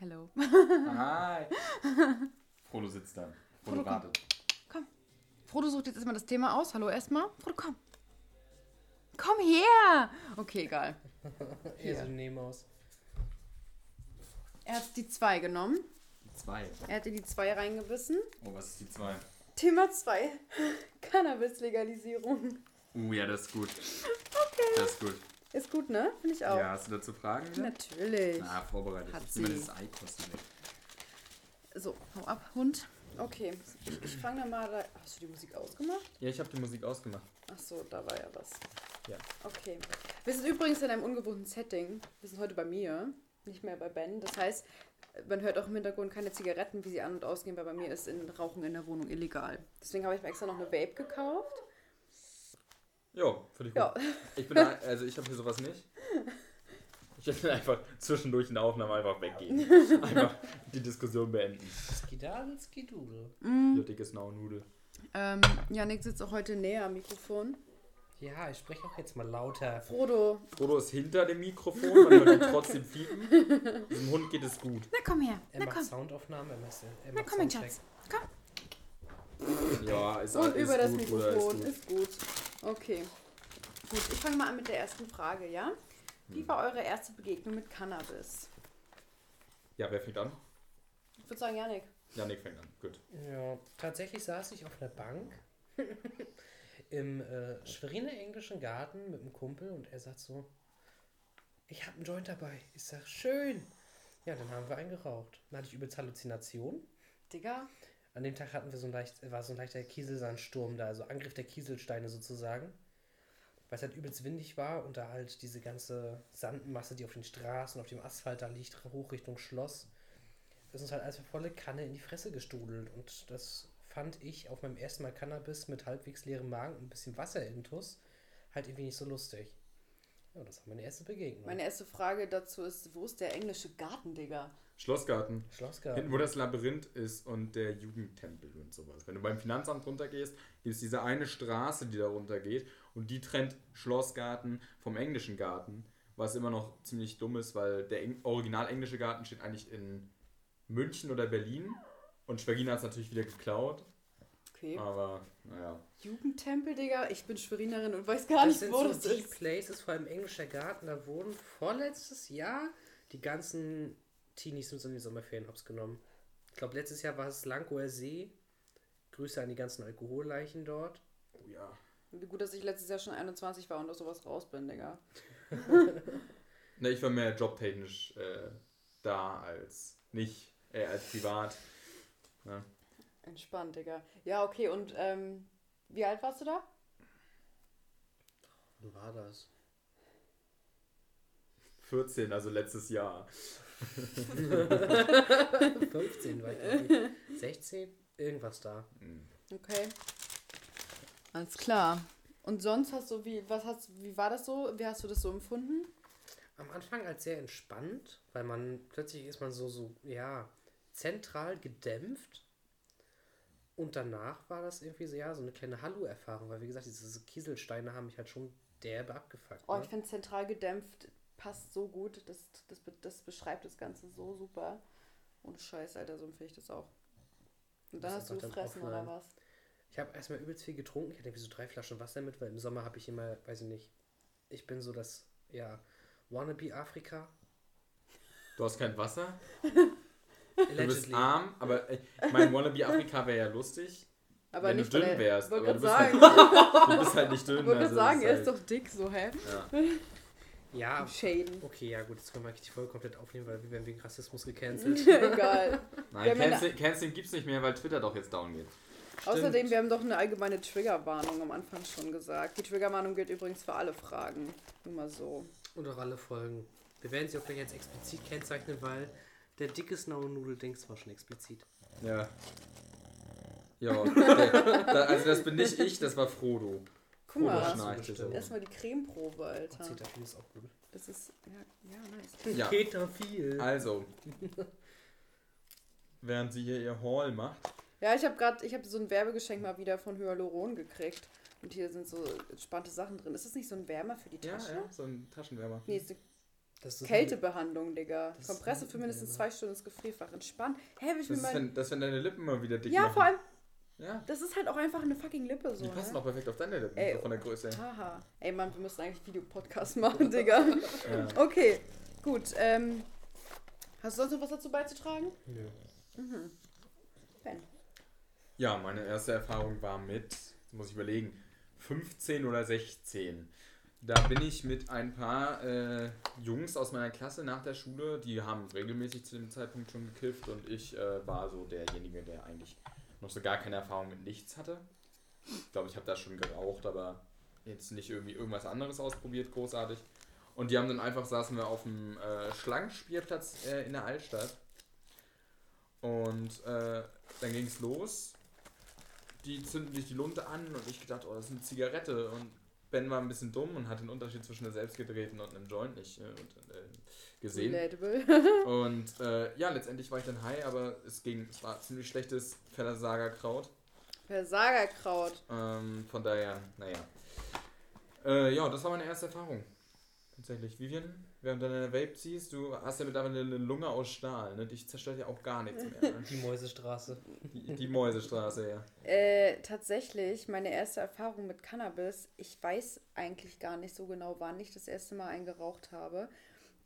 Hello. Hi. Frodo sitzt da. Frodo Frodo, komm. wartet. Frodo sucht jetzt erstmal das Thema aus. Hallo erstmal. Frodo, komm. Komm her! Okay, egal. Eher so Nemaus. Er hat die 2 genommen. Zwei. Er hat in die 2 reingebissen. Oh, was ist die zwei? Thema 2. Cannabis-Legalisierung. Uh, ja, das ist gut. Okay. Das ist gut. Ist gut, ne? Finde ich auch. Ja, hast du dazu Fragen? Ne? Natürlich. Na, vorbereitet. Hat sie. dieses Ei kosten weg. So, hau ab, Hund. Okay, ich, ich fange dann mal. Da. Hast du die Musik ausgemacht? Ja, ich habe die Musik ausgemacht. Ach so, da war ja was. Ja. Okay. Wir sind übrigens in einem ungewohnten Setting. Wir sind heute bei mir, nicht mehr bei Ben. Das heißt, man hört auch im Hintergrund keine Zigaretten, wie sie an- und ausgehen, weil bei mir ist in Rauchen in der Wohnung illegal. Deswegen habe ich mir extra noch eine Vape gekauft. Ja, finde ich gut. Ja. Ich bin da, also ich habe hier sowas nicht. Ich werde einfach zwischendurch in der Aufnahme einfach weggehen. Einfach die Diskussion beenden. Skidadel, Skidudel. Ja, dickes Nudel. Ähm, Janik sitzt auch heute näher am Mikrofon. Ja, ich spreche auch jetzt mal lauter. Frodo. Frodo ist hinter dem Mikrofon, man hört ihn trotzdem fiepen. Dem Hund geht es gut. Na komm her. Er Na macht komm. Soundaufnahmen, er macht, er Na komm, mein. Schatz. Komm. Ja, ist, Und ist über das gut, Mikrofon. Ist gut. Ist gut. Okay. Gut, ich fange mal an mit der ersten Frage, ja? Wie war eure erste Begegnung mit Cannabis? Ja, wer fängt an? Ich würde sagen, Janik. Janik fängt an. Gut. Ja, tatsächlich saß ich auf einer Bank im äh, Schweriner englischen Garten mit einem Kumpel und er sagt so, ich habe einen Joint dabei. Ich sag, schön. Ja, dann haben wir einen geraucht. Dann hatte ich übelst Halluzination. Digga. An dem Tag hatten wir so ein leicht, war so ein leichter Kieselsandsturm da, also Angriff der Kieselsteine sozusagen. Weil es halt übelst windig war und da halt diese ganze Sandmasse, die auf den Straßen, auf dem Asphalt da liegt, hoch Richtung Schloss, ist uns halt als volle Kanne in die Fresse gestrudelt. Und das fand ich auf meinem ersten Mal Cannabis mit halbwegs leerem Magen und ein bisschen Wasser intus halt irgendwie nicht so lustig. Ja, das war meine erste Begegnung. Meine erste Frage dazu ist, wo ist der englische Garten, Digga? Schlossgarten. Schlossgarten. Hinten, wo das Labyrinth ist und der Jugendtempel und sowas. Wenn du beim Finanzamt runtergehst, gibt es diese eine Straße, die da runtergeht und die trennt Schlossgarten vom englischen Garten, was immer noch ziemlich dumm ist, weil der Eng original englische Garten steht eigentlich in München oder Berlin und Schwerina hat es natürlich wieder geklaut, Okay. aber naja. Jugendtempel, Digga? Ich bin Schwerinerin und weiß gar Das nicht, sind wo so das ist. Places, vor allem englischer Garten, da wurden vorletztes Jahr die ganzen Teenies so in die Sommerferien hops genommen. Ich glaube, letztes Jahr war es Lankower See. Grüße an die ganzen Alkoholleichen dort. Oh ja. Gut, dass ich letztes Jahr schon 21 war und aus sowas raus bin, Digga. Ne, ich war mehr jobtechnisch äh, da als nicht, äh, als privat. Ja. Entspannt, Digga. Ja, okay, und ähm, wie alt warst du da? Wann war das? 14, also letztes Jahr. 15 war ich. glaub ich. 16? Irgendwas da. Okay. Alles klar. Und sonst hast du, wie, was hast, wie war das so? Wie hast du das so empfunden? Am Anfang als sehr entspannt, weil man plötzlich ist man so, so, ja, zentral gedämpft. Und danach war das irgendwie so, ja, so eine kleine Hallo-Erfahrung, weil wie gesagt, diese Kieselsteine haben mich halt schon derbe abgefuckt. Oh, ne? ich finde zentral gedämpft passt so gut. Das, das, das beschreibt das Ganze so super. Ohne Scheiß, Alter, so empfinde ich das auch. Und dann hast du gefressen oder was? Ich habe erstmal übelst viel getrunken. Ich hatte irgendwie so drei Flaschen Wasser mit, weil im Sommer habe ich immer, weiß ich nicht, ich bin so das, ja, Wannabe Afrika. Du hast kein Wasser? Du bist arm, aber äh, ich meine, Wannabe Afrika wäre ja lustig, Aber wenn nicht, du dünn wärst. Aber du bist, sagen, halt, du bist halt nicht dünn. wollte also gerade sagen, er ist halt, doch dick, so, hä? Ja. Ja, Shaden. okay, ja gut, jetzt können wir eigentlich die Folge komplett aufnehmen, weil wir werden wegen Rassismus gecancelt. Egal. Nein, Cancel, Canceling gibt's nicht mehr, weil Twitter doch jetzt down geht. Außerdem, wir haben doch eine allgemeine Triggerwarnung am Anfang schon gesagt. Die Triggerwarnung gilt übrigens für alle Fragen. Nur mal so. Und auch alle Folgen. Wir werden sie auch gleich jetzt explizit kennzeichnen, weil der dicke Snau-Nudel-Dings war schon explizit. Ja. Ja, also das bin nicht ich, das war Frodo. Guck mal. so. Erstmal die Cremeprobe, Alter. Cetaphil ist auch gut. Das ist, ja, ja, nice. Ja. Cetaphil. Also, während sie hier ihr Haul macht, Ja, ich habe gerade, ich habe so ein Werbegeschenk mal wieder von Hyaluron gekriegt. Und hier sind so entspannte Sachen drin. Ist das nicht so ein Wärmer für die ja, Tasche? ja, so ein Taschenwärmer. Nee, ist eine Das ist Kältebehandlung, Digga. Kompresse für mindestens ja, zwei Stunden ins Gefrierfach. Entspannt. Hä, will ich Das mir mal. wenn, das wenn deine Lippen mal wieder dick Ja, machen. vor allem, Ja, das ist halt auch einfach eine fucking Lippe so. die passen ne? auch perfekt auf deine Lippen, Ey, so von der Größe her. Haha. Ey, Mann, wir müssen eigentlich Videopodcast machen, Digga. Ja. Okay, gut. Ähm, hast du sonst noch was dazu beizutragen? Nö. Mhm. Ben. ja, meine erste Erfahrung war mit, jetzt muss ich überlegen, 15 oder 16. Da bin ich mit ein paar äh, Jungs aus meiner Klasse nach der Schule, die haben regelmäßig zu dem Zeitpunkt schon gekifft und ich äh, war so derjenige, der eigentlich noch so gar keine Erfahrung mit nichts hatte. Ich glaube, ich habe da schon geraucht, aber jetzt nicht irgendwie irgendwas anderes ausprobiert, großartig. Und die haben dann einfach, saßen wir auf dem äh, Schlangenspielplatz äh, in der Altstadt. Und äh, dann ging es los. Die zünden sich die Lunte an und ich gedacht, oh, das ist eine Zigarette. Und Ben war ein bisschen dumm und hat den Unterschied zwischen einer selbstgedrehten und einem Joint nicht äh, und, äh, gesehen. Relatable. Und äh, ja, letztendlich war ich dann high, aber es ging, es war ziemlich schlechtes Versagerkraut. Versagerkraut. Ähm, von daher, naja. Äh, ja, das war meine erste Erfahrung. Tatsächlich. Vivian, während du deine Vape ziehst, du hast ja mittlerweile eine Lunge aus Stahl, ne? Dich zerstört ja auch gar nichts mehr. Ne? Die Mäusestraße. Die, die Mäusestraße, ja. Äh, tatsächlich, meine erste Erfahrung mit Cannabis, ich weiß eigentlich gar nicht so genau, wann ich das erste Mal eingeraucht habe.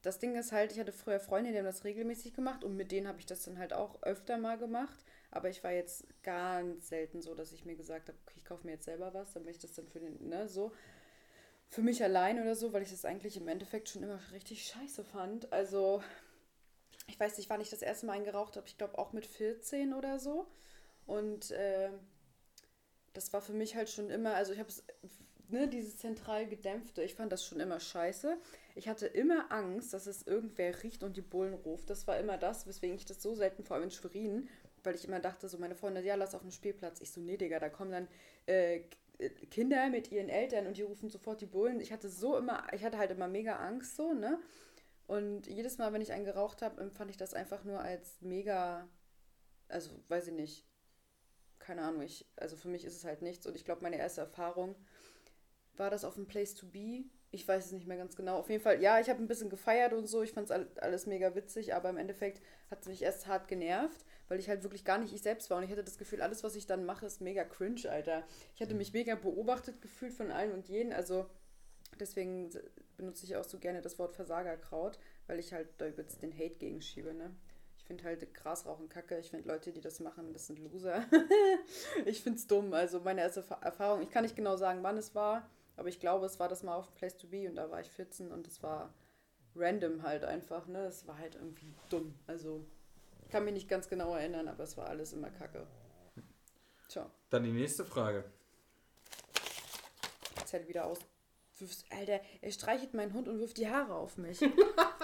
Das Ding ist halt, ich hatte früher Freunde, die haben das regelmäßig gemacht und mit denen habe ich das dann halt auch öfter mal gemacht. Aber ich war jetzt ganz selten so, dass ich mir gesagt habe, okay, ich kaufe mir jetzt selber was, dann möchte ich das dann für den, ne, so. Für mich allein oder so, weil ich das eigentlich im Endeffekt schon immer richtig scheiße fand. Also, ich weiß nicht, wann ich das erste Mal eingeraucht habe. Ich glaube auch mit 14 oder so. Und äh, das war für mich halt schon immer, also ich habe es, ne, dieses zentral gedämpfte, ich fand das schon immer scheiße. Ich hatte immer Angst, dass es irgendwer riecht und die Bullen ruft. Das war immer das, weswegen ich das so selten, vor allem in Schwerin, weil ich immer dachte, so meine Freunde, ja, lass auf dem Spielplatz. Ich so, nee, Digga, da kommen dann äh, Kinder mit ihren Eltern und die rufen sofort die Bullen. Ich hatte so immer, ich hatte halt immer mega Angst so, ne? Und jedes Mal, wenn ich einen geraucht habe, empfand ich das einfach nur als mega, also weiß ich nicht, keine Ahnung, ich, also für mich ist es halt nichts. Und ich glaube, meine erste Erfahrung war das auf dem Place to Be. Ich weiß es nicht mehr ganz genau. Auf jeden Fall, ja, ich habe ein bisschen gefeiert und so. Ich fand es alles mega witzig, aber im Endeffekt hat es mich erst hart genervt, weil ich halt wirklich gar nicht ich selbst war. Und ich hatte das Gefühl, alles, was ich dann mache, ist mega cringe, Alter. Ich hatte mich mega beobachtet gefühlt von allen und jeden. Also deswegen benutze ich auch so gerne das Wort Versagerkraut, weil ich halt da übelst den Hate gegenschiebe, ne? Ich finde halt Grasrauchen kacke. Ich finde Leute, die das machen, das sind Loser. ich finde es dumm. Also meine erste Fa- Erfahrung, ich kann nicht genau sagen, wann es war, aber ich glaube, es war das mal auf Place to Be und da war ich 14 und es war random halt einfach, ne? Es war halt irgendwie dumm. Also kann mich nicht ganz genau erinnern, aber es war alles immer kacke. Tja, Dann die nächste Frage. jetzt halt wieder aus. Alter, er streichelt meinen Hund und wirft die Haare auf mich.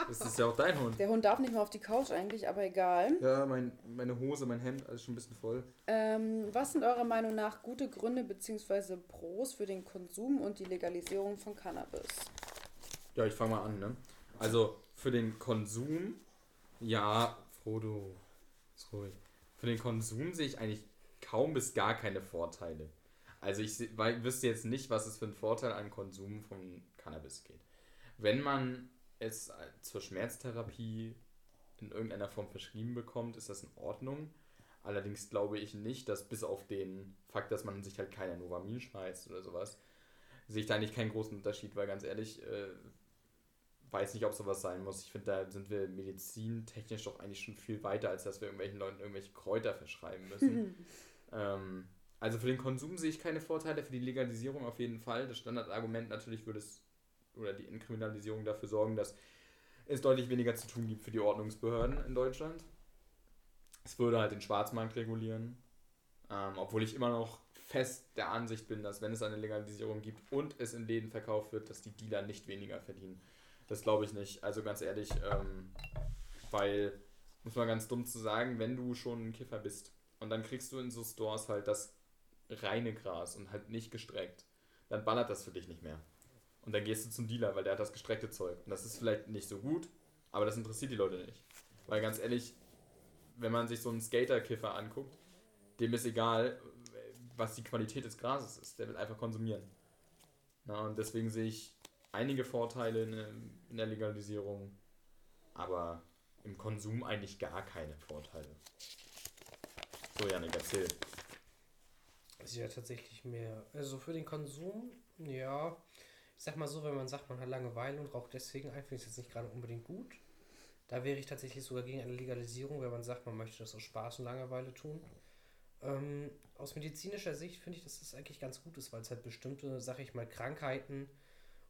Das ist ja auch dein Hund. Der Hund darf nicht mehr auf die Couch eigentlich, aber egal. Ja, mein, meine Hose, mein Hemd, alles schon ein bisschen voll. Ähm, was sind eurer Meinung nach gute Gründe bzw. Pros für den Konsum und die Legalisierung von Cannabis? Ja, ich fange mal an, ne? Also für den Konsum, ja, Ist ruhig. Für den Konsum sehe ich eigentlich kaum bis gar keine Vorteile. Also ich weil, wüsste jetzt nicht, was es für einen Vorteil an Konsum von Cannabis geht. Wenn man es zur Schmerztherapie in irgendeiner Form verschrieben bekommt, ist das in Ordnung. Allerdings glaube ich nicht, dass bis auf den Fakt, dass man sich halt keiner Novamin schmeißt oder sowas, sehe ich da eigentlich keinen großen Unterschied, weil ganz ehrlich, äh, weiß nicht, ob sowas sein muss. Ich finde, da sind wir medizintechnisch doch eigentlich schon viel weiter, als dass wir irgendwelchen Leuten irgendwelche Kräuter verschreiben müssen. ähm, also für den Konsum sehe ich keine Vorteile, für die Legalisierung auf jeden Fall. Das Standardargument natürlich würde es, oder die Entkriminalisierung dafür sorgen, dass es deutlich weniger zu tun gibt für die Ordnungsbehörden in Deutschland. Es würde halt den Schwarzmarkt regulieren. Ähm, obwohl ich immer noch fest der Ansicht bin, dass wenn es eine Legalisierung gibt und es in Läden verkauft wird, dass die Dealer nicht weniger verdienen. Das glaube ich nicht. Also ganz ehrlich, ähm, weil, muss man ganz dumm zu sagen, wenn du schon ein Kiffer bist und dann kriegst du in so Stores halt das reine Gras und halt nicht gestreckt, dann ballert das für dich nicht mehr. Und dann gehst du zum Dealer, weil der hat das gestreckte Zeug. Und das ist vielleicht nicht so gut, aber das interessiert die Leute nicht. Weil ganz ehrlich, wenn man sich so einen Skater-Kiffer anguckt, dem ist egal, was die Qualität des Grases ist. Der will einfach konsumieren. Na, und deswegen sehe ich einige Vorteile in, der Legalisierung, aber im Konsum eigentlich gar keine Vorteile. So, Janik, erzähl. ist ja tatsächlich mehr. Also für den Konsum, ja. Ich sag mal so, wenn man sagt, man hat Langeweile und raucht deswegen ein, finde ich es jetzt nicht gerade unbedingt gut. Da wäre ich tatsächlich sogar gegen eine Legalisierung, wenn man sagt, man möchte das aus Spaß und Langeweile tun. Ähm, aus medizinischer Sicht finde ich, dass das eigentlich ganz gut ist, weil es halt bestimmte, sag ich mal, Krankheiten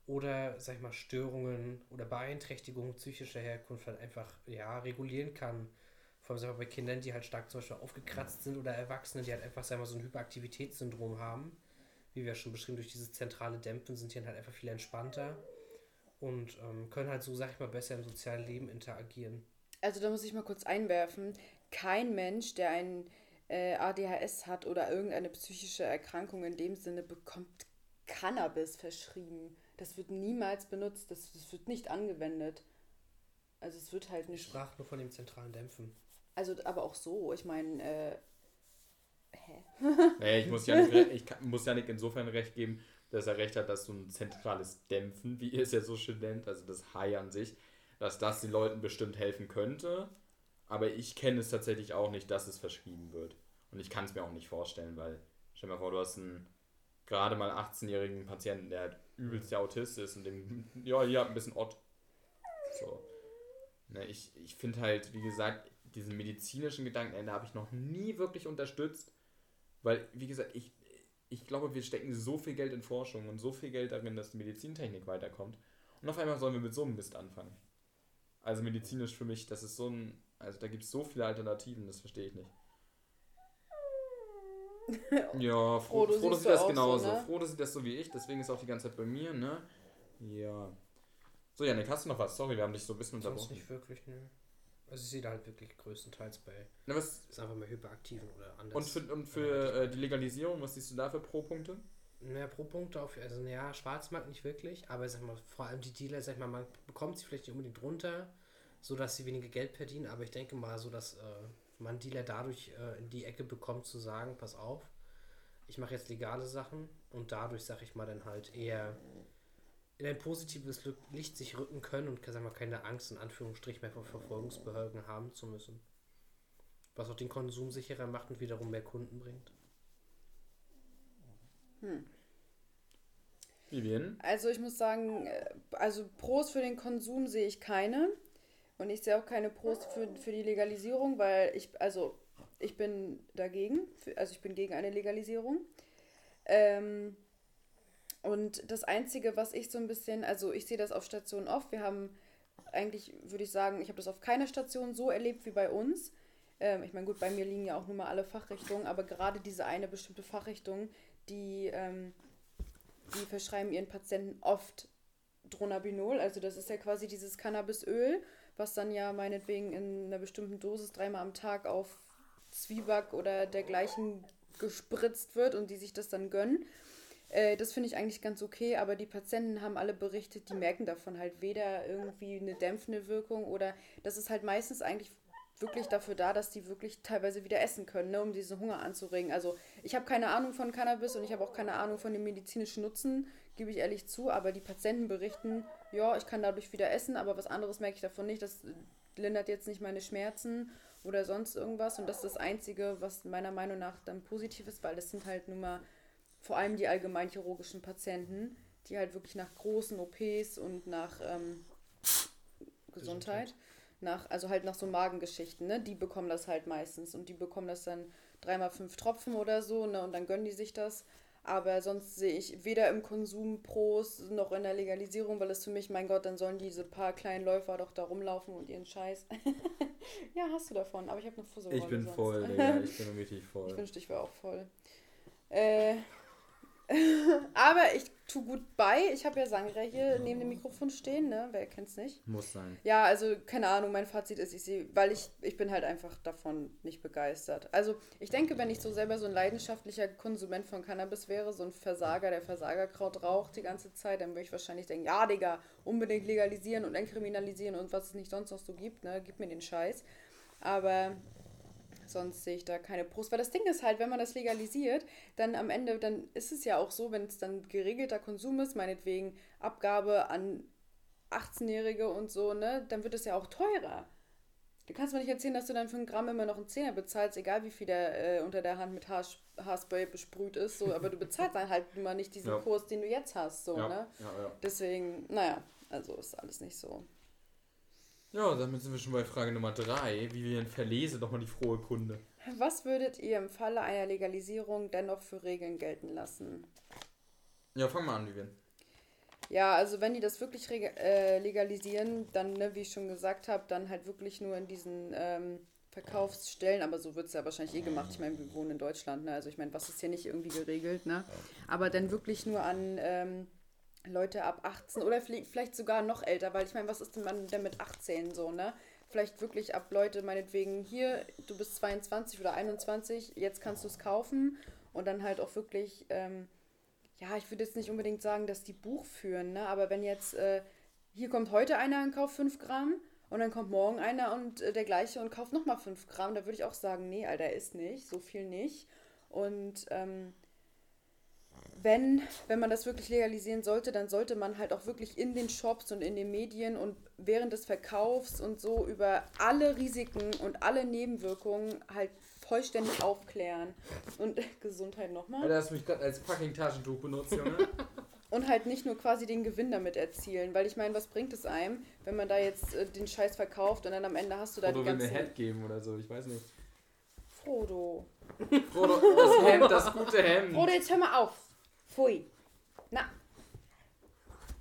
oder, sag ich mal, Störungen oder Beeinträchtigungen psychischer Herkunft halt einfach, ja, regulieren kann. Vor allem bei Kindern, die halt stark zum Beispiel aufgekratzt sind oder Erwachsene, die halt einfach, sag mal, so ein Hyperaktivitätssyndrom haben. Wie wir schon beschrieben, durch dieses zentrale Dämpfen sind die halt einfach viel entspannter und ähm, können halt so, sag ich mal, besser im sozialen Leben interagieren. Also da muss ich mal kurz einwerfen. Kein Mensch, der ein äh, ADHS hat oder irgendeine psychische Erkrankung in dem Sinne, bekommt Cannabis verschrieben. Das wird niemals benutzt, das, das wird nicht angewendet. Also es wird halt Ich nicht. sprach nur von dem zentralen Dämpfen. Also aber auch so, ich meine, äh, hä? Nee, ich muss Janik, ich muss Janik insofern recht geben, dass er recht hat, dass so ein zentrales Dämpfen, wie ihr es ja so schön nennt, also das High an sich, dass das den Leuten bestimmt helfen könnte. Aber ich kenne es tatsächlich auch nicht, dass es verschrieben wird. Und ich kann es mir auch nicht vorstellen, weil, stell dir mal vor, du hast einen gerade mal 18-jährigen Patienten, der halt übelst der Autist ist und dem, ja, hier ein bisschen Ott. So. Ne, ich ich finde halt, wie gesagt, diesen medizinischen Gedanken, den habe ich noch nie wirklich unterstützt. Weil, wie gesagt, ich, ich glaube, wir stecken so viel Geld in Forschung und so viel Geld darin, dass die Medizintechnik weiterkommt. Und auf einmal sollen wir mit so einem Mist anfangen. Also medizinisch für mich, das ist so ein. Also da gibt es so viele Alternativen, das verstehe ich nicht. Ja, Fro Frodo Frodo siehst sieht das auch so, genauso. ne? Frodo sieht das so wie ich, deswegen ist er auch die ganze Zeit bei mir, ne? Ja. So, Janik, hast du noch was? Sorry, wir haben dich so ein bisschen Sonst unterbrochen. nicht wirklich, ne. Also ich sehe da halt wirklich größtenteils bei, Na, was, ist einfach mal Hyperaktiven oder anders. und für, und für äh, die Legalisierung, was siehst du da für Pro-Punkte? Naja, pro Punkt auf, also naja, Schwarzmarkt nicht wirklich, aber sag mal, vor allem die Dealer, sag ich mal, man bekommt sie vielleicht nicht unbedingt runter, so dass sie weniger Geld verdienen, aber ich denke mal so, dass äh, man Dealer dadurch äh, in die Ecke bekommt zu sagen, pass auf, ich mache jetzt legale Sachen und dadurch, sag ich mal, dann halt eher in ein positives Licht sich rücken können und sag mal, keine Angst in Anführungsstrichen mehr vor Verfolgungsbehörden haben zu müssen. Was auch den Konsum sicherer macht und wiederum mehr Kunden bringt. Vivian? Also ich muss sagen, äh, also Pros für den Konsum sehe ich keine. Und ich sehe auch keine Pros für, für die Legalisierung, weil ich, also ich bin dagegen, also ich bin gegen eine Legalisierung. Ähm, und das Einzige, was ich so ein bisschen, also ich sehe das auf Stationen oft, wir haben eigentlich, würde ich sagen, ich habe das auf keiner Station so erlebt wie bei uns. Ähm, ich meine, gut, bei mir liegen ja auch nur mal alle Fachrichtungen, aber gerade diese eine bestimmte Fachrichtung, die, ähm, die verschreiben ihren Patienten oft Dronabinol, also das ist ja quasi dieses Cannabisöl, was dann ja meinetwegen in einer bestimmten Dosis dreimal am Tag auf Zwieback oder dergleichen gespritzt wird und die sich das dann gönnen. Äh, das finde ich eigentlich ganz okay, aber die Patienten haben alle berichtet, die merken davon halt weder irgendwie eine dämpfende Wirkung oder das ist halt meistens eigentlich wirklich dafür da, dass die wirklich teilweise wieder essen können, ne, um diesen Hunger anzuregen. Also ich habe keine Ahnung von Cannabis und ich habe auch keine Ahnung von dem medizinischen Nutzen, gebe ich ehrlich zu, aber die Patienten berichten, ja, ich kann dadurch wieder essen, aber was anderes merke ich davon nicht. Das lindert jetzt nicht meine Schmerzen oder sonst irgendwas und das ist das Einzige, was meiner Meinung nach dann positiv ist, weil das sind halt nun mal vor allem die allgemeinchirurgischen Patienten, die halt wirklich nach großen OPs und nach ähm, Gesundheit, nach, also halt nach so Magengeschichten, ne, die bekommen das halt meistens und die bekommen das dann dreimal fünf Tropfen oder so, ne, und dann gönnen die sich das. Aber sonst sehe ich weder im Konsum Pros noch in der Legalisierung, weil es für mich, mein Gott, dann sollen diese paar kleinen Läufer doch da rumlaufen und ihren Scheiß. ja, hast du davon, aber ich habe eine Fusselrolle Ich bin sonst. voll, Digga. Ich bin richtig voll. Ich wünschte, ich wäre auch voll. Äh, aber ich tu gut bei. Ich habe ja Sangria hier neben dem Mikrofon stehen, ne? Wer kennt's nicht? Muss sein. Ja, also keine Ahnung, mein Fazit ist, ich sehe, weil ich, ich bin halt einfach davon nicht begeistert. Also ich denke, wenn ich so selber so ein leidenschaftlicher Konsument von Cannabis wäre, so ein Versager, der Versagerkraut raucht die ganze Zeit, dann würde ich wahrscheinlich denken, ja, Digga, unbedingt legalisieren und entkriminalisieren und was es nicht sonst noch so gibt, ne? Gib mir den Scheiß. Aber sonst sehe ich da keine Pros. Weil das Ding ist halt, wenn man das legalisiert, dann am Ende, dann ist es ja auch so, wenn es dann geregelter Konsum ist, meinetwegen Abgabe an 18-Jährige und so, ne, dann wird es ja auch teurer. Du kannst mir nicht erzählen, dass du dann für ein Gramm immer noch einen Zehner bezahlst, egal wie viel der äh, unter der Hand mit Haar, Haarspray besprüht ist, so, aber du bezahlst dann halt immer nicht diesen Ja. Kurs, den du jetzt hast, so, ja, ne? ja, ja. Deswegen, naja, also ist alles nicht so. Ja, damit sind wir schon bei Frage Nummer 3. Vivian, verlese doch mal die frohe Kunde. Was würdet ihr im Falle einer Legalisierung dennoch für Regeln gelten lassen? Ja, fang mal an, Vivian. Ja, also wenn die das wirklich äh, legalisieren, dann, ne, wie ich schon gesagt habe, dann halt wirklich nur in diesen ähm, Verkaufsstellen, aber so wird es ja wahrscheinlich eh gemacht. Ich meine, wir wohnen in Deutschland, ne? Also ich meine, was ist hier nicht irgendwie geregelt, ne? Aber dann wirklich nur an ähm, Leute ab 18 oder vielleicht sogar noch älter, weil ich meine, was ist denn man denn mit 18 so, ne? Vielleicht wirklich ab Leute, meinetwegen hier, du bist 22 oder 21, jetzt kannst du es kaufen und dann halt auch wirklich, ähm, ja, ich würde jetzt nicht unbedingt sagen, dass die Buch führen, ne? Aber wenn jetzt, äh, hier kommt heute einer und kauft 5 Gramm und dann kommt morgen einer und äh, der gleiche und kauft nochmal 5 Gramm, da würde ich auch sagen, nee, Alter, ist nicht, so viel nicht. Und ähm, wenn, wenn man das wirklich legalisieren sollte, dann sollte man halt auch wirklich in den Shops und in den Medien und während des Verkaufs und so über alle Risiken und alle Nebenwirkungen halt vollständig aufklären. Und Gesundheit nochmal. Alter, hast du mich gerade als fucking Taschentuch benutzt, Junge? Und halt nicht nur quasi den Gewinn damit erzielen. Weil ich meine, was bringt es einem, wenn man da jetzt äh, den Scheiß verkauft und dann am Ende hast du da Oder die will mir ganzen... Head geben oder so, ich weiß nicht. Frodo. Frodo, das Hemd, das gute Hemd. Frodo, jetzt hör mal auf. Pfui. Na.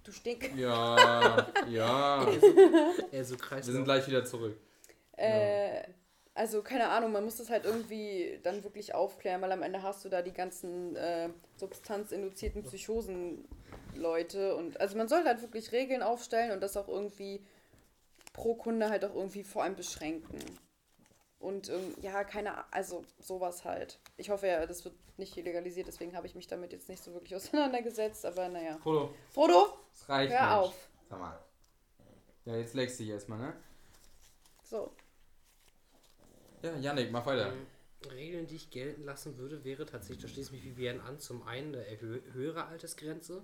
Du Stink. Ja, ja. Er so Wir sind gleich wieder zurück. Äh, also keine Ahnung, man muss das halt irgendwie dann wirklich aufklären, weil am Ende hast du da die ganzen äh, substanzinduzierten Psychosen-Leute und also man soll halt wirklich Regeln aufstellen und das auch irgendwie pro Kunde halt auch irgendwie vor allem beschränken. Und ähm, ja, keine also sowas halt. Ich hoffe ja, das wird nicht legalisiert, deswegen habe ich mich damit jetzt nicht so wirklich auseinandergesetzt, aber naja. Frodo, Frodo, es reicht hör Mensch. auf. Sag mal. Ja, jetzt legst du dich erstmal, ne? So. Ja, Yannick, mach weiter. Ähm, Regeln, die ich gelten lassen würde, wäre tatsächlich, da schließt mich Vivian an, zum einen eine höhere Altersgrenze.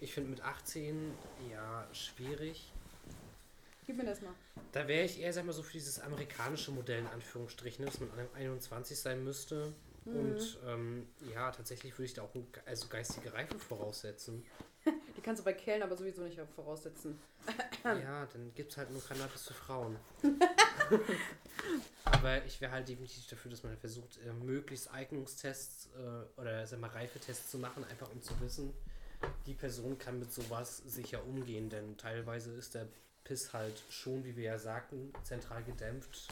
Ich finde mit 18 ja schwierig. Gib mir das mal. Da wäre ich eher, sag mal, so für dieses amerikanische Modell in Anführungsstrichen, dass man 21 sein müsste. Und ähm, ja, tatsächlich würde ich da auch ein, also geistige Reife voraussetzen. Die kannst du bei Kellen aber sowieso nicht voraussetzen. Ja, dann gibt es halt nur Cannabis für Frauen. Aber ich wäre halt definitiv dafür, dass man halt versucht, äh, möglichst Eignungstests äh, oder sag mal, Reifetests zu machen, einfach um zu wissen, die Person kann mit sowas sicher umgehen, denn teilweise ist der Piss halt schon, wie wir ja sagten, zentral gedämpft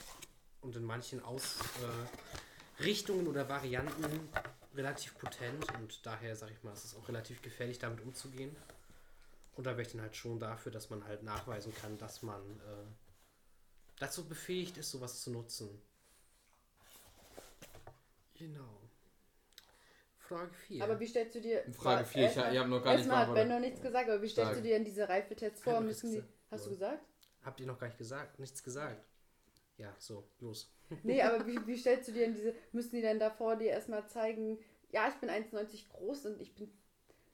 und in manchen Ausrichtungen äh, oder Varianten relativ potent und daher sage ich mal, es ist auch relativ gefährlich, damit umzugehen. Und da wäre ich dann halt schon dafür, dass man halt nachweisen kann, dass man äh, dazu befähigt ist, sowas zu nutzen. Genau. Frage 4. Aber wie stellst du dir. Frage 4, ich, ich habe noch gar nicht Erstmal hat Ben noch nichts gesagt, aber wie stellst Stark. du dir denn diese Reifetests vor? Müssen die. Hast du gesagt. Habt ihr noch gar nicht gesagt? Nichts gesagt? Ja, so, los. Nee, aber wie, wie stellst du dir denn diese. Müssen die denn davor dir erstmal zeigen, ja, ich bin 1,90 groß und ich bin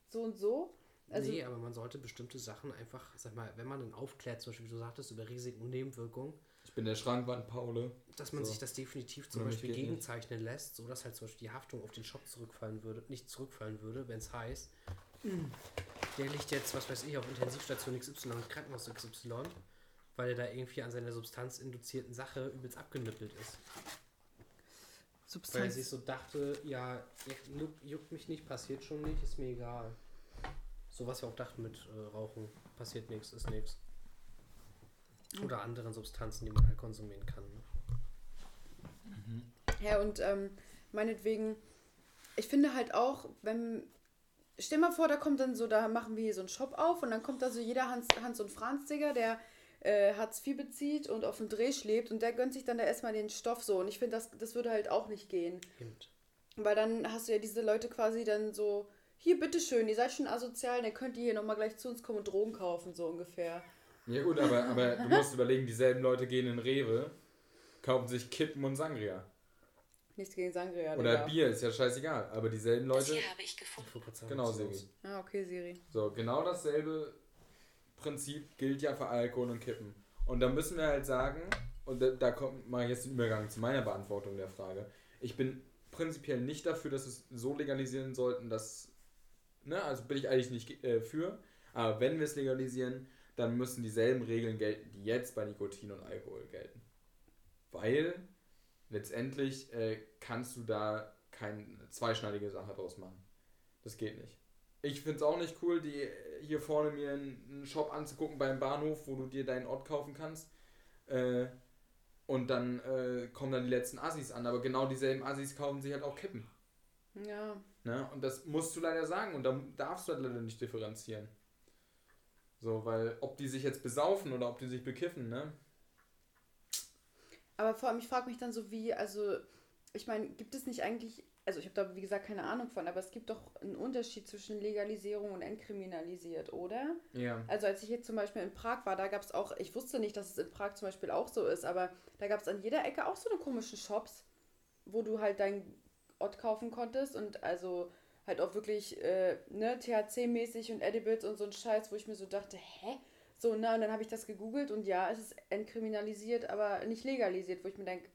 so und so? Also, nee, aber man sollte bestimmte Sachen einfach, sag mal, wenn man dann aufklärt, zum Beispiel, wie du sagtest, über Risiken und Nebenwirkungen, Ich bin der Schrankwand Paule. dass man So. sich das definitiv zum Oder Beispiel geht nicht. gegenzeichnen lässt, sodass halt zum Beispiel die Haftung auf den Shop zurückfallen würde, nicht zurückfallen würde, wenn es heißt, "Hm, der liegt jetzt, was weiß ich, auf Intensivstation XY und Krankenhaus XY, weil er da irgendwie an seiner substanzinduzierten Sache übelst abgenippelt ist. Weil er sich Substanz. so dachte, ja, juckt, mich nicht, passiert schon nicht, ist mir egal. So was wir auch dachten mit äh, Rauchen, passiert nichts, ist nichts. Oder anderen Substanzen, die man halt konsumieren kann. Ne? Ja, und ähm, meinetwegen, ich finde halt auch, wenn. Stell mal vor, da kommt dann so, da machen wir hier so einen Shop auf und dann kommt da so jeder Hans, Hans und Franz, Digga, der äh, Hartz IV bezieht und auf dem Dreh schlägt und der gönnt sich dann da erstmal den Stoff so. Und ich finde, das, das würde halt auch nicht gehen. Stimmt. Weil dann hast du ja diese Leute quasi dann so, hier, bitteschön, ihr seid schon asozial, dann könnt ihr hier nochmal gleich zu uns kommen und Drogen kaufen, so ungefähr. Ja gut, aber, aber du musst überlegen, dieselben Leute gehen in Rewe, kaufen sich Kippen und Sangria. Nichts gegen Sangria. Oder Digga. Bier, ist ja scheißegal. Aber dieselben Das Leute. hier habe ich gefunden. Genau, Siri. Ah, okay, Siri. So, genau dasselbe Prinzip gilt ja für Alkohol und Kippen. Und da müssen wir halt sagen, und da, da kommt mal jetzt den Übergang zu meiner Beantwortung der Frage. Ich bin prinzipiell nicht dafür, dass wir es so legalisieren sollten, dass, ne, also bin ich eigentlich nicht äh, für, aber wenn wir es legalisieren, dann müssen dieselben Regeln gelten, die jetzt bei Nikotin und Alkohol gelten. Weil letztendlich äh, kannst du da keine zweischneidige Sache draus machen. Das geht nicht. Ich finde es auch nicht cool, die äh, hier vorne mir einen einen Shop anzugucken beim Bahnhof, wo du dir deinen Ort kaufen kannst. Äh, und dann äh, kommen dann die letzten Assis an, aber genau dieselben Assis kaufen sich halt auch Kippen. Ja. Ne? Und das musst du leider sagen und da darfst du halt leider nicht differenzieren. So, weil ob die sich jetzt besaufen oder ob die sich bekiffen, ne? Aber vor allem, ich frage mich dann so, wie, also, ich meine, gibt es nicht eigentlich, also ich habe da wie gesagt keine Ahnung von, aber es gibt doch einen Unterschied zwischen Legalisierung und entkriminalisiert, oder? Ja. Also als ich jetzt zum Beispiel in Prag war, da gab es auch, ich wusste nicht, dass es in Prag zum Beispiel auch so ist, aber da gab es an jeder Ecke auch so eine komischen Shops, wo du halt dein Ort kaufen konntest und also halt auch wirklich, äh, ne, THC-mäßig und Edibles und so ein Scheiß, wo ich mir so dachte, hä? So, ne, und dann habe ich das gegoogelt und ja, es ist entkriminalisiert, aber nicht legalisiert, wo ich mir denke,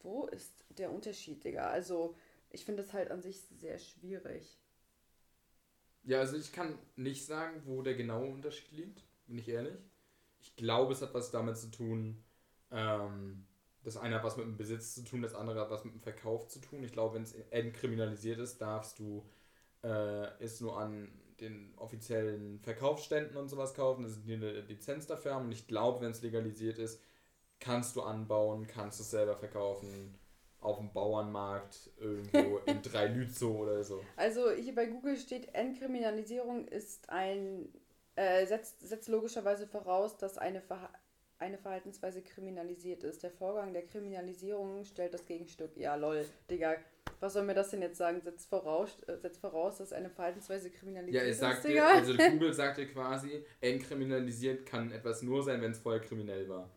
wo ist der Unterschied, Digga? Also, ich finde das halt an sich sehr schwierig. Ja, also ich kann nicht sagen, wo der genaue Unterschied liegt, bin ich ehrlich. Ich glaube, es hat was damit zu tun, ähm, das eine hat was mit dem Besitz zu tun, das andere hat was mit dem Verkauf zu tun. Ich glaube, wenn es entkriminalisiert ist, darfst du äh, es nur an den offiziellen Verkaufsständen und sowas kaufen. Das ist die eine Lizenz dafür haben. Und ich glaube, wenn es legalisiert ist, kannst du anbauen, kannst es selber verkaufen. Auf dem Bauernmarkt, irgendwo in drei Lützow oder so. Also hier bei Google steht, Entkriminalisierung ist ein, äh, setzt, setzt logischerweise voraus, dass eine, Verha eine Verhaltensweise kriminalisiert ist. Der Vorgang der Kriminalisierung stellt das Gegenstück. Ja, lol, Digga. Was soll mir das denn jetzt sagen? Setzt voraus, äh, setzt voraus dass eine Verhaltensweise Ja, kriminalisiert es ist, sagt dir, Digga. also Google sagt dir quasi, entkriminalisiert kann etwas nur sein, wenn es vorher kriminell war.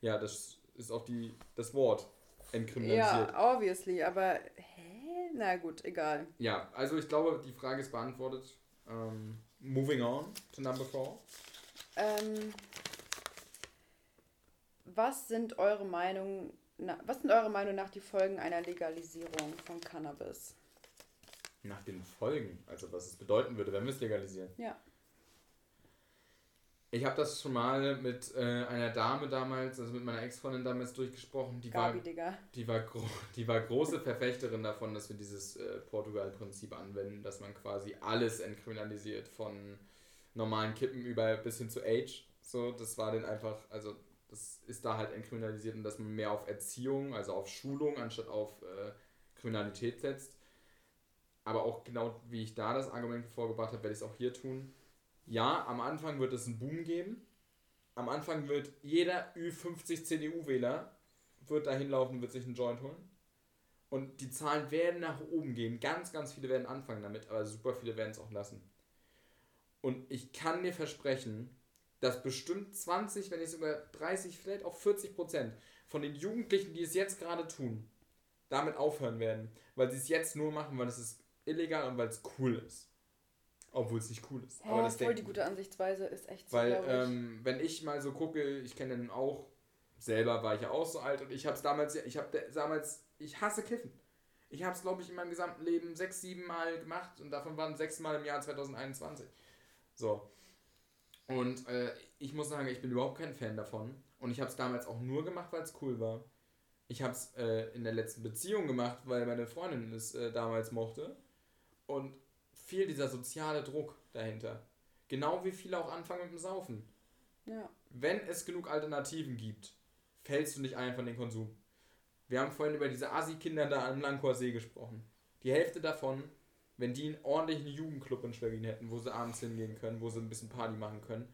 Ja, das ist auch die, das Wort. Entkriminalisiert. ja, obviously, aber hä? Na gut, egal. Ja, also ich glaube, die Frage ist beantwortet. Ähm, moving on to number four. Ähm, was sind eure Meinung, na, was sind eure Meinung nach die Folgen einer Legalisierung von Cannabis? Nach den Folgen, also was es bedeuten würde, wenn wir es legalisieren. Ja. Ich habe das schon mal mit äh, einer Dame damals, also mit meiner Ex-Freundin damals durchgesprochen. Die war, Gabi, Digga. die, war die war große Verfechterin davon, dass wir dieses äh, Portugal-Prinzip anwenden, dass man quasi alles entkriminalisiert, von normalen Kippen über bis hin zu Age. So, das war dann einfach, also das ist da halt entkriminalisiert und dass man mehr auf Erziehung, also auf Schulung, anstatt auf äh, Kriminalität setzt. Aber auch genau wie ich da das Argument vorgebracht habe, werde ich es auch hier tun. Ja, am Anfang wird es einen Boom geben. Am Anfang wird jeder Ü50 CDU-Wähler wird da hinlaufen, wird sich einen Joint holen. Und die Zahlen werden nach oben gehen. Ganz, ganz viele werden anfangen damit, aber super viele werden es auch lassen. Und ich kann dir versprechen, dass bestimmt 20, wenn nicht sogar 30, vielleicht auch 40 Prozent von den Jugendlichen, die es jetzt gerade tun, damit aufhören werden. Weil sie es jetzt nur machen, weil es ist illegal und weil es cool ist. Obwohl es nicht cool ist. Hä, aber das voll denken die gute Ansichtsweise ist echt so, weil, ähm, wenn ich mal so gucke, ich kenne den auch, selber war ich ja auch so alt und ich habe es damals, ich habe damals, ich hasse Kiffen. Ich habe es, glaube ich, in meinem gesamten Leben sechs, sieben Mal gemacht und davon waren sechs Mal im Jahr 2021. So. Und äh, ich muss sagen, ich bin überhaupt kein Fan davon. Und ich habe es damals auch nur gemacht, weil es cool war. Ich habe es äh, in der letzten Beziehung gemacht, weil meine Freundin es äh, damals mochte. Und viel dieser soziale Druck dahinter. Genau wie viele auch anfangen mit dem Saufen. ja. Wenn es genug Alternativen gibt, fällst du nicht ein von den Konsum. Wir haben vorhin über diese Assi-Kinder da am Langkor See gesprochen. Die Hälfte davon, wenn die einen ordentlichen Jugendclub in Schwerin hätten, wo sie abends hingehen können, wo sie ein bisschen Party machen können,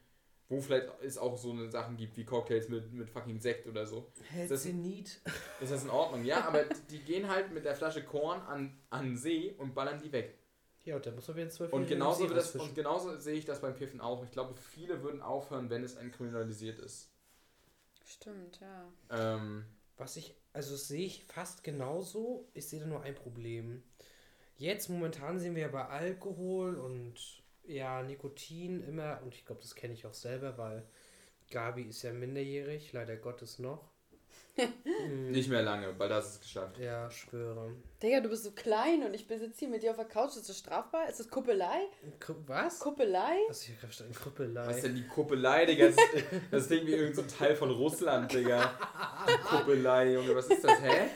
wo vielleicht es auch so eine Sachen gibt wie Cocktails mit, mit fucking Sekt oder so, Hä, Das- Zenit? ist das in Ordnung. Ja, aber die gehen halt mit der Flasche Korn an, an See und ballern die weg. Ja, und da muss man wieder zwölf Und genauso, das, und genauso sehe ich das beim Kiffen auch. Ich glaube, viele würden aufhören, wenn es entkriminalisiert ist. Stimmt, ja. Ähm, Was was ich, also das sehe ich fast genauso. Ich sehe da nur ein Problem. Jetzt momentan sehen wir ja bei Alkohol und ja, Nikotin immer, und ich glaube, das kenne ich auch selber, weil Gabi ist ja minderjährig, leider Gottes noch. Nicht mehr lange, hast du es geschafft. Ja, schwöre. Digga, du bist so klein und ich sitze hier mit dir auf der Couch. Ist das strafbar? Ist das Kuppelei? Ku- Was? Kuppelei? Was hier gerade steht, Krüppelei. Was ist denn die Kuppelei, Digga? Das, das klingt wie irgendein so Teil von Russland, Digga. Kuppelei, Junge, was ist das, hä?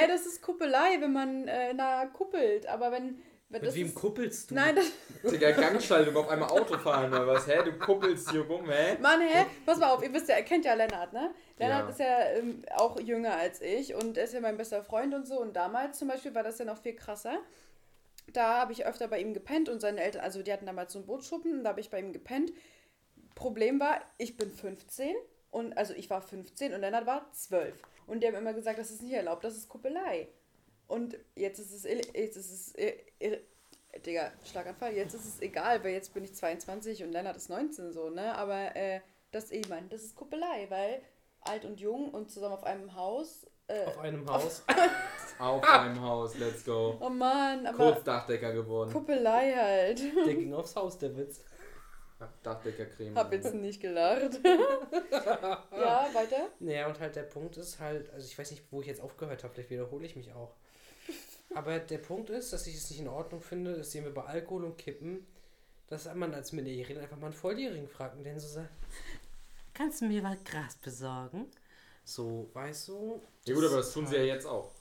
Äh, das ist Kuppelei, wenn man äh, na kuppelt. Aber wenn. wenn Mit das wem ist, kuppelst du? Nein, das, Digga, Gangschaltung auf einmal Auto fahren oder was, hä? Du kuppelst hier rum, hä? Mann, hä? Pass mal auf, ihr wisst ja, ihr kennt ja Lennart, ne? Lennart Ja. ist ja ähm, auch jünger als ich und er ist ja mein bester Freund und so. Und damals zum Beispiel war das ja noch viel krasser. Da habe ich öfter bei ihm gepennt und seine Eltern, also die hatten damals so einen Bootschuppen, und da habe ich bei ihm gepennt. Problem war, ich bin 15 und also ich war 15 und Lennart war 12. Und die haben immer gesagt, das ist nicht erlaubt, das ist Kuppelei. Und jetzt ist es, jetzt ist es, Digga, Schlaganfall, jetzt ist es egal, weil jetzt bin ich 22 und Lennart ist 19 so, ne? Aber äh, das, ich meine, das ist Kuppelei, weil alt und jung und zusammen auf einem Haus. Äh, Auf einem Haus. Auf einem Haus, let's go. oh Mann, aber Kurzdachdecker geworden. Kuppelei halt. Der ging aufs Haus, der Witz. Dachdeckercreme. Hab jetzt nicht gelacht. ja, weiter. Naja, und halt der Punkt ist halt, also ich weiß nicht, wo ich jetzt aufgehört habe, vielleicht wiederhole ich mich auch. Aber der Punkt ist, dass ich es nicht in Ordnung finde, das sehen wir bei Alkohol und Kippen, dass man als Minderjährigen einfach mal einen Volljährigen fragt und den so sagt, kannst du mir was Gras besorgen? So, weißt du? Ja gut, aber das tun sie ja jetzt auch.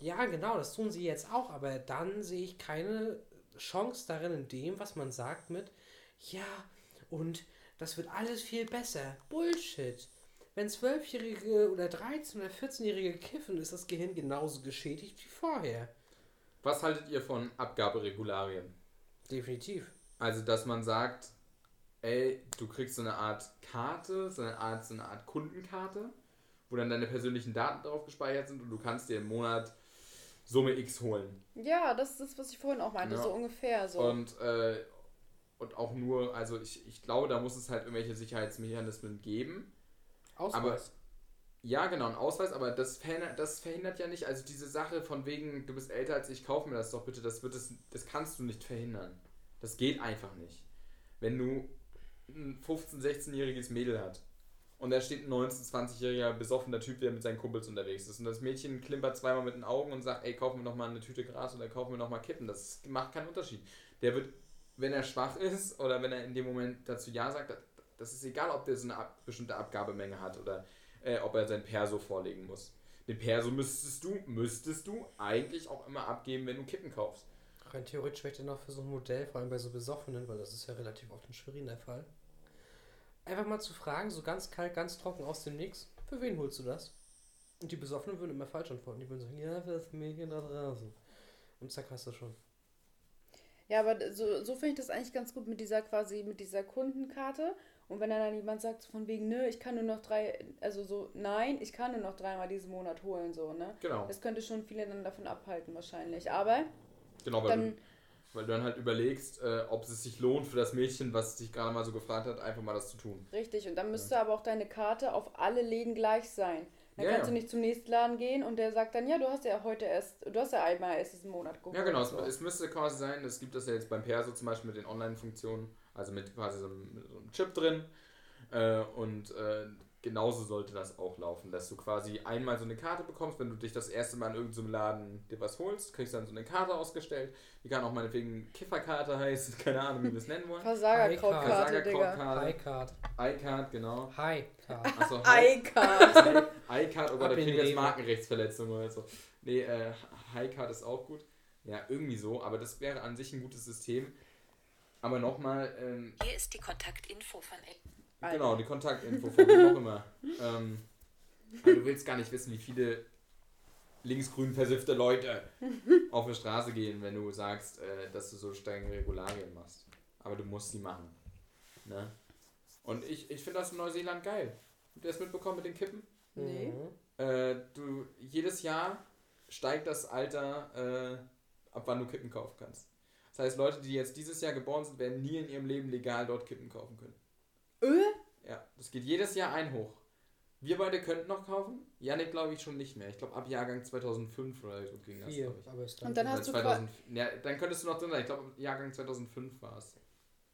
Ja, genau, das tun sie jetzt auch, aber dann sehe ich keine Chance darin in dem, was man sagt mit, ja, und das wird alles viel besser. Bullshit. Wenn Zwölfjährige oder 13- oder 14-Jährige kiffen, ist das Gehirn genauso geschädigt wie vorher. Was haltet ihr von Abgaberegularien? Definitiv. Also, dass man sagt, ey, du kriegst so eine Art Karte, so eine Art, so eine Art Kundenkarte, wo dann deine persönlichen Daten drauf gespeichert sind und du kannst dir im Monat Summe X holen. Ja, das ist das, was ich vorhin auch meinte, Ja. so ungefähr so. Und, äh, und auch nur, also ich, ich glaube, da muss es halt irgendwelche Sicherheitsmechanismen geben. Ausweis. Ja, genau, ein Ausweis, aber das verhindert, das verhindert ja nicht, also diese Sache von wegen, du bist älter als ich, kauf mir das doch bitte, das wird es, das kannst du nicht verhindern. Das geht einfach nicht. Wenn du ein 15-, 16-jähriges Mädel hat und da steht ein 19-, 20-jähriger besoffener Typ, der mit seinen Kumpels unterwegs ist und das Mädchen klimpert zweimal mit den Augen und sagt, ey, kauf mir noch mal eine Tüte Gras oder kauf mir noch mal Kippen, das macht keinen Unterschied. Der wird, wenn er schwach ist oder wenn er in dem Moment dazu Ja sagt, das ist egal, ob der so eine ab, bestimmte Abgabemenge hat oder äh, ob er sein Perso vorlegen muss. Den Perso müsstest du, müsstest du eigentlich auch immer abgeben, wenn du Kippen kaufst. Rein theoretisch wäre ich dann auch für so ein Modell, vor allem bei so Besoffenen, weil das ist ja relativ oft in Schwerin der Fall. Einfach mal zu fragen, so ganz kalt, ganz trocken aus dem Nix, für wen holst du das? Und die Besoffenen würden immer falsch antworten. Die würden sagen, ja, für das Mädchen da draußen. Und zack, hast du schon. Ja, aber so, so finde ich das eigentlich ganz gut mit dieser quasi, mit dieser Kundenkarte. Und wenn dann jemand sagt, so von wegen, nö, ich kann nur noch drei, also so, nein, ich kann nur noch dreimal diesen Monat holen, so, ne? Genau. Das könnte schon viele dann davon abhalten, wahrscheinlich. Aber Genau, weil, dann, du, weil du dann halt überlegst, äh, ob es sich lohnt für das Mädchen, was dich gerade mal so gefragt hat, einfach mal das zu tun. richtig, und dann müsste aber auch deine Karte auf alle Läden gleich sein. Dann Ja, kannst ja. du nicht zum nächsten Laden gehen und der sagt dann, ja, du hast ja heute erst, du hast ja einmal erst diesen Monat geholt. Ja, genau. Es, So. es müsste quasi sein, es gibt das ja jetzt beim Perso zum Beispiel mit den Online-Funktionen, also mit quasi so einem, so einem Chip drin. Äh, und äh, genauso sollte das auch laufen, dass du quasi einmal so eine Karte bekommst, wenn du dich das erste Mal in irgendeinem Laden dir was holst, kriegst dann so eine Karte ausgestellt. Die kann auch meinetwegen Kifferkarte heißen, keine Ahnung, wie wir es nennen wollen. Versagerkrautkarte. Versagerkrautkarte. High-Card. iCard, genau. High-Card. Achso, iCard. iCard, oh Gott, da kriegen jetzt. Markenrechtsverletzungen oder so. Nee, äh, Highcard ist auch gut. Ja, irgendwie so, aber das wäre an sich ein gutes System. Aber nochmal, ähm, Hier ist die Kontaktinfo von Ed. Genau, die Kontaktinfo von wem auch immer. Ähm, aber du willst gar nicht wissen, wie viele linksgrün versiffte Leute auf der Straße gehen, wenn du sagst, äh, dass du so strenge Regularien machst. Aber du musst sie machen. Ne? Und ich, ich finde das in Neuseeland geil. Habt ihr das mitbekommen mit den Kippen? Nee. Äh, du, jedes Jahr steigt das Alter, äh, ab wann du Kippen kaufen kannst. Das heißt, Leute, die jetzt dieses Jahr geboren sind, werden nie in ihrem Leben legal dort Kippen kaufen können. Äh? Das geht jedes Jahr ein hoch. Wir beide könnten noch kaufen. Janik glaube ich schon nicht mehr. Ich glaube ab Jahrgang 2005 oder so ging das, glaube ich. aber ist dann Und dann Oder hast du 2000, ja, dann könntest du noch drin sein. Ich glaube Jahrgang 2005 war es.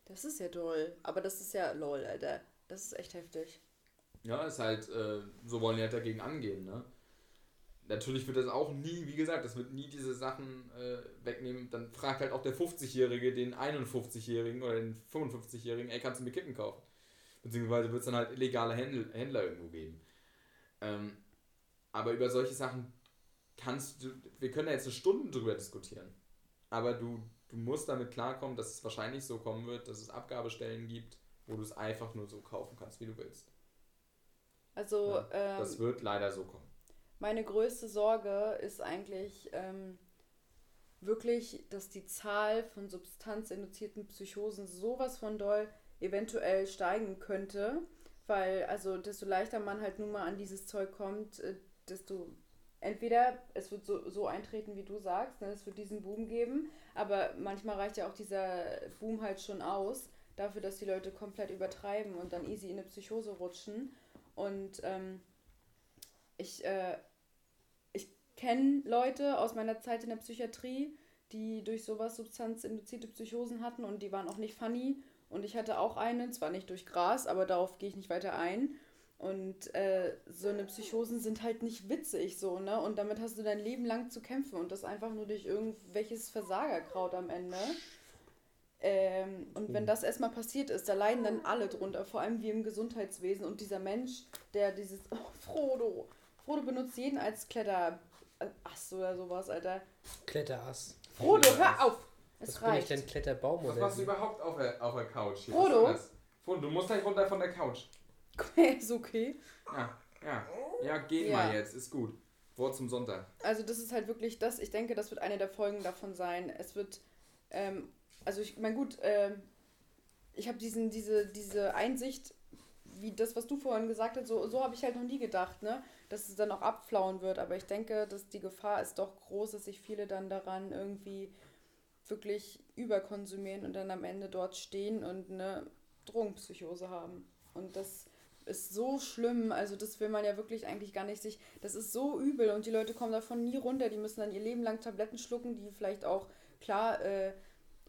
Das ist ja doll. Aber das ist ja lol, Alter. Das ist echt heftig. Ja, ist halt, äh, so wollen die halt dagegen angehen, ne? Natürlich wird das auch nie, wie gesagt, das wird nie diese Sachen äh, wegnehmen. Dann fragt halt auch der 50-Jährige den 51-Jährigen oder den 55-Jährigen, ey, kannst du mir Kippen kaufen? Beziehungsweise wird es dann halt illegale Händler, Händler irgendwo geben. Ähm, aber über solche Sachen kannst du, wir können ja jetzt eine Stunde drüber diskutieren. Aber du, du musst damit klarkommen, dass es wahrscheinlich so kommen wird, dass es Abgabestellen gibt, wo du es einfach nur so kaufen kannst, wie du willst. Also, Ja, ähm, Das wird leider so kommen. Meine größte Sorge ist eigentlich ähm, wirklich, dass die Zahl von substanzinduzierten Psychosen sowas von doll eventuell steigen könnte, weil also desto leichter man halt nun mal an dieses Zeug kommt, äh, desto entweder es wird so, so eintreten, wie du sagst, ne, es wird diesen Boom geben, aber manchmal reicht ja auch dieser Boom halt schon aus, dafür, dass die Leute komplett übertreiben und dann easy in eine Psychose rutschen. Und ähm, ich, äh, ich kenne Leute aus meiner Zeit in der Psychiatrie, die durch sowas substanzinduzierte Psychosen hatten und die waren auch nicht funny. Und ich hatte auch eine, zwar nicht durch Gras, aber darauf gehe ich nicht weiter ein. Und äh, so eine Psychosen sind halt nicht witzig so, ne? Und damit hast du dein Leben lang zu kämpfen und das einfach nur durch irgendwelches Versagerkraut am Ende. Ähm, und wenn das erstmal passiert ist, da leiden dann alle drunter, vor allem wir im Gesundheitswesen. Und dieser Mensch, der dieses, oh, Frodo, Frodo benutzt jeden als Kletter, äh, oder sowas, Alter. Kletterass. Frodo, hör auf! Was Es bin ich reicht. denn Kletterbaum Was oder machst du überhaupt auf der, auf der Couch hier? Frodo? Was? Frodo, du musst gleich runter von der Couch. ist okay. Ja, ja. Ja, geht Ja. mal jetzt, ist gut. Wort zum Sonntag. Also das ist halt wirklich das, ich denke, das wird eine der Folgen davon sein. Es wird, ähm, also ich meine gut, ähm, ich habe diesen, diese, diese Einsicht, wie das, was du vorhin gesagt hast, so, so habe ich halt noch nie gedacht, ne? Dass es dann auch abflauen wird. Aber ich denke, dass die Gefahr ist doch groß, dass sich viele dann daran irgendwie wirklich überkonsumieren und dann am Ende dort stehen und eine Drogenpsychose haben. Und das ist so schlimm, also das will man ja wirklich eigentlich gar nicht sich, das ist so übel. Und die Leute kommen davon nie runter, die müssen dann ihr Leben lang Tabletten schlucken, die vielleicht auch klar äh,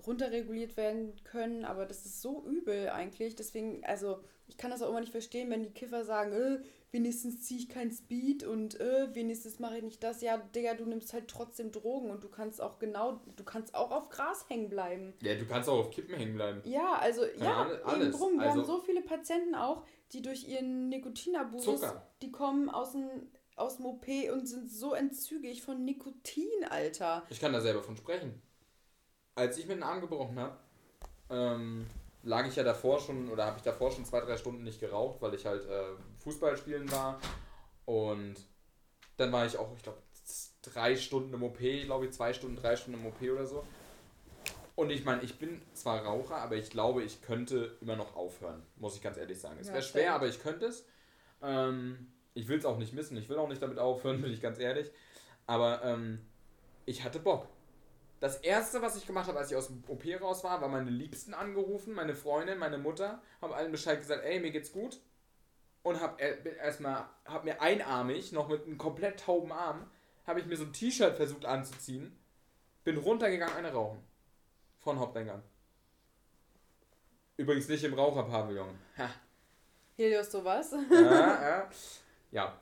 runterreguliert werden können, aber das ist so übel eigentlich, deswegen, also ich kann das auch immer nicht verstehen, wenn die Kiffer sagen, äh, wenigstens ziehe ich kein Speed und äh, wenigstens mache ich nicht das, ja, Digga, du nimmst halt trotzdem Drogen und du kannst auch genau, du kannst auch auf Gras hängen bleiben. Ja, du kannst auch auf Kippen hängen bleiben. Ja, also ja, eben alles. drum. Wir Also- haben so viele Patienten auch, die durch ihren Nikotinabusus, Zucker. die kommen aus dem, aus dem OP und sind so entzügig von Nikotin, Alter. Ich kann da selber von sprechen. Als ich mir den Arm gebrochen habe, ähm, lag ich ja davor schon, oder habe ich davor schon zwei, drei Stunden nicht geraucht, weil ich halt äh, Fußball spielen war. Und dann war ich auch, ich glaube, drei Stunden im OP, glaube ich, zwei Stunden, drei Stunden im OP oder so. Und ich meine, ich bin zwar Raucher, aber ich glaube, ich könnte immer noch aufhören, muss ich ganz ehrlich sagen. Es Ja, wäre schwer, aber ich könnte es. Ähm, ich will es auch nicht missen, ich will auch nicht damit aufhören, bin ich ganz ehrlich. Aber ähm, ich hatte Bock. Das erste, was ich gemacht habe, als ich aus dem OP raus war, war meine Liebsten angerufen, meine Freundin, meine Mutter, haben allen Bescheid gesagt, ey, mir geht's gut. Und hab bin erstmal, hab mir einarmig, noch mit einem komplett tauben Arm, habe ich mir so ein T-Shirt versucht anzuziehen, bin runtergegangen, eine rauchen. Von Haupteingang. Übrigens nicht im Raucherpavillon. Ha. Helios, sowas. Ja, ja. ja.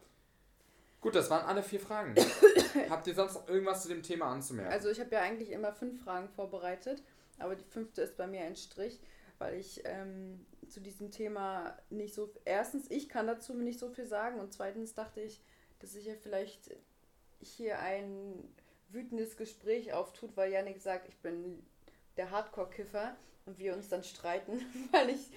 Gut, das waren alle vier Fragen. Habt ihr sonst noch irgendwas zu dem Thema anzumerken? Also ich habe ja eigentlich immer fünf Fragen vorbereitet, aber die fünfte ist bei mir ein Strich, weil ich ähm, zu diesem Thema nicht so. Erstens, ich kann dazu nicht so viel sagen und zweitens dachte ich, dass sich ja vielleicht hier ein wütendes Gespräch auftut, weil Janik sagt, ich bin der Hardcore-Kiffer und wir uns dann streiten, weil ich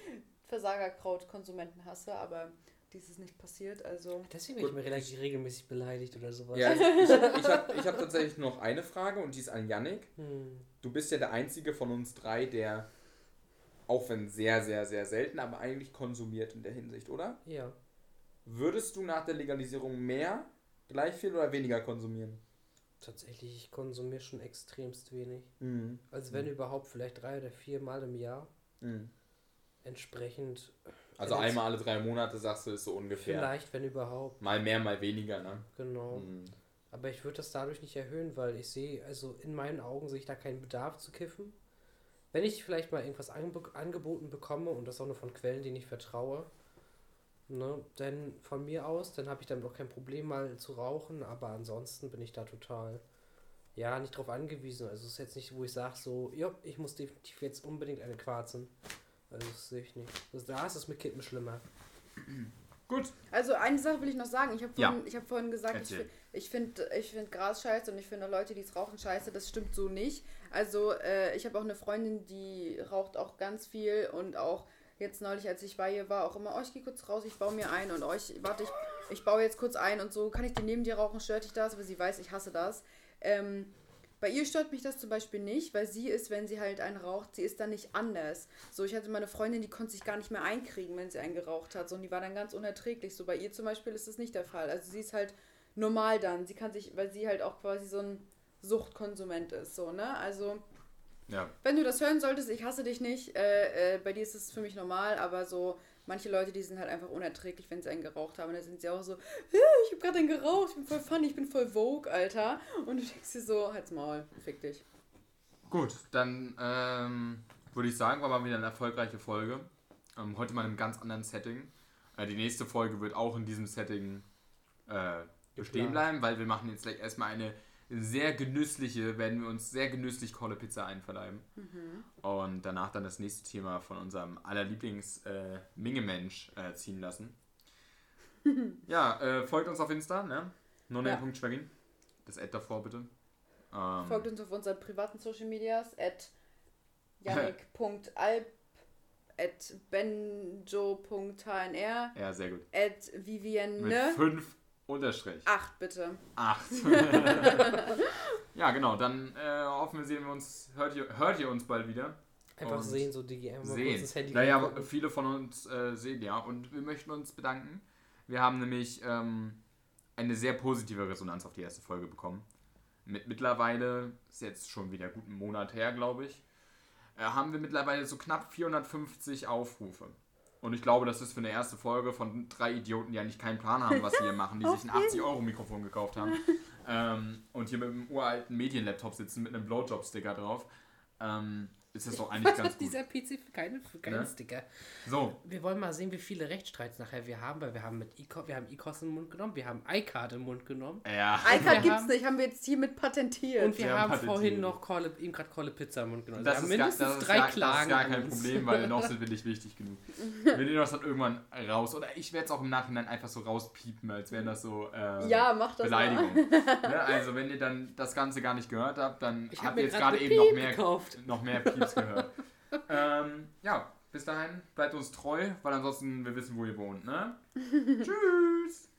Versagerkraut-Konsumenten hasse, aber dies ist nicht passiert, also. Deswegen bin ich mir relativ regelmäßig beleidigt oder sowas. ja, ich, ich habe ich hab tatsächlich noch eine Frage und die ist an Yannick. Hm. Du bist ja der einzige von uns drei, der, auch wenn sehr, sehr, sehr selten, aber eigentlich konsumiert in der Hinsicht, oder? Ja. Würdest du nach der Legalisierung mehr, gleich viel oder weniger konsumieren? Tatsächlich, ich konsumiere schon extremst wenig. Mhm. Also wenn überhaupt vielleicht drei oder vier Mal im Jahr. Mhm. Entsprechend, Also einmal alle drei Monate sagst du, ist so ungefähr. Vielleicht, wenn überhaupt. Mal mehr, mal weniger, ne? Genau. Mhm. Aber ich würde das dadurch nicht erhöhen, weil ich sehe, also in meinen Augen sehe ich da keinen Bedarf zu kiffen. Wenn ich vielleicht mal irgendwas angeb angeboten bekomme und das auch nur von Quellen, denen ich vertraue, ne, dann von mir aus, dann habe ich damit auch kein Problem mal zu rauchen, aber ansonsten bin ich da total, ja, nicht drauf angewiesen. Also es ist jetzt nicht, wo ich sage so, ja, ich muss definitiv jetzt unbedingt eine quarzen. Also das sehe ich nicht. Das, da ist es mit Kippen schlimmer. Gut. Also eine Sache will ich noch sagen. Ich habe Ja. vorhin, ich hab vorhin gesagt, ich, Erzähl. fi- ich finde ich find Gras scheiße und ich finde Leute, die es rauchen, scheiße. Das stimmt so nicht. Also äh, ich habe auch eine Freundin, die raucht auch ganz viel und auch jetzt neulich, als ich bei ihr war, auch immer, oh, ich gehe kurz raus, ich baue mir ein und euch, warte, ich, ich baue jetzt kurz ein und so, kann ich die neben dir rauchen, stört dich das? Aber sie weiß, ich hasse das. Ähm, bei ihr stört mich das zum Beispiel nicht, weil sie ist, wenn sie halt einen raucht, sie ist dann nicht anders. So, ich hatte mal eine Freundin, die konnte sich gar nicht mehr einkriegen, wenn sie einen geraucht hat. So, und die war dann ganz unerträglich. So, bei ihr zum Beispiel ist das nicht der Fall. Also sie ist halt normal dann. Sie kann sich, weil sie halt auch quasi so ein Suchtkonsument ist. So, ne? Also, Ja. wenn du das hören solltest, ich hasse dich nicht. Äh, äh, bei dir ist es für mich normal, aber so manche Leute, die sind halt einfach unerträglich, wenn sie einen geraucht haben. Und dann sind sie auch so, "Äh, ich habe gerade einen geraucht, ich bin voll funny, ich bin voll Vogue, Alter. Und du denkst dir so, halt's Maul, fick dich. Gut, dann ähm, würde ich sagen, war mal wieder eine erfolgreiche Folge. Ähm, heute mal in einem ganz anderen Setting. Äh, die nächste Folge wird auch in diesem Setting äh, Geplant. bleiben, weil wir machen jetzt gleich erstmal eine sehr genüssliche, werden wir uns sehr genüsslich Kolle Pizza einverleiben. Und danach dann das nächste Thema von unserem allerlieblings äh, Mingemensch äh, ziehen lassen. ja, äh, folgt uns auf Insta, ne? noname.schwagin. Das Ad davor bitte. Ähm, Folgt uns auf unseren privaten Social Medias at yannick.alp at benjo.hnr ja, sehr gut. at Mit vivienne fünf Unterstrich. 8 bitte. Acht. ja, genau. Dann äh, hoffen wir, sehen wir uns, hört ihr, hört ihr uns bald wieder. Einfach Und sehen, so kurz Sehen. ins Handy Naja, gucken. viele von uns äh, sehen ja. Und wir möchten uns bedanken. Wir haben nämlich ähm, eine sehr positive Resonanz auf die erste Folge bekommen. Mit mittlerweile, ist jetzt schon wieder gut einen Monat her, glaube ich, äh, haben wir mittlerweile so knapp 450 Aufrufe. Und ich glaube, das ist für eine erste Folge von drei Idioten, die eigentlich keinen Plan haben, was sie hier machen, die sich ein 80-Euro-Mikrofon gekauft haben ähm, und hier mit einem uralten Medienlaptop sitzen mit einem Blowjob-Sticker drauf. Ähm, ist das doch eigentlich ganz gut. Dieser PC für keinen, für keinen Ne? Sticker. So, Wir wollen mal sehen, wie viele Rechtsstreits nachher wir haben, weil wir haben mit ICO, wir haben ICOS in den Mund genommen, wir haben iCard im Mund genommen ja. iCard wir gibt's haben- nicht, haben wir jetzt hiermit patentiert. und wir Wir haben haben vorhin noch Kolle, ihm gerade Kolle Pizza im Mund genommen. Das wir ist, haben gar, mindestens das, ist drei gar, das Klagen ist gar kein. Problem, weil noch sind wir nicht wichtig genug. Wir nehmen das dann irgendwann raus. Oder ich werde es auch im Nachhinein einfach so rauspiepen, als wären das so äh, ja, mach das mal. Beleidigungen. ne? Also wenn ihr dann das Ganze gar nicht gehört habt, dann Ich hab habt ihr mir jetzt gerade eben noch mehr, gekauft. noch mehr Pieps gehört. ähm, ja, bis dahin, bleibt uns treu, weil ansonsten wir wissen, wo ihr wohnt. Ne? Tschüss!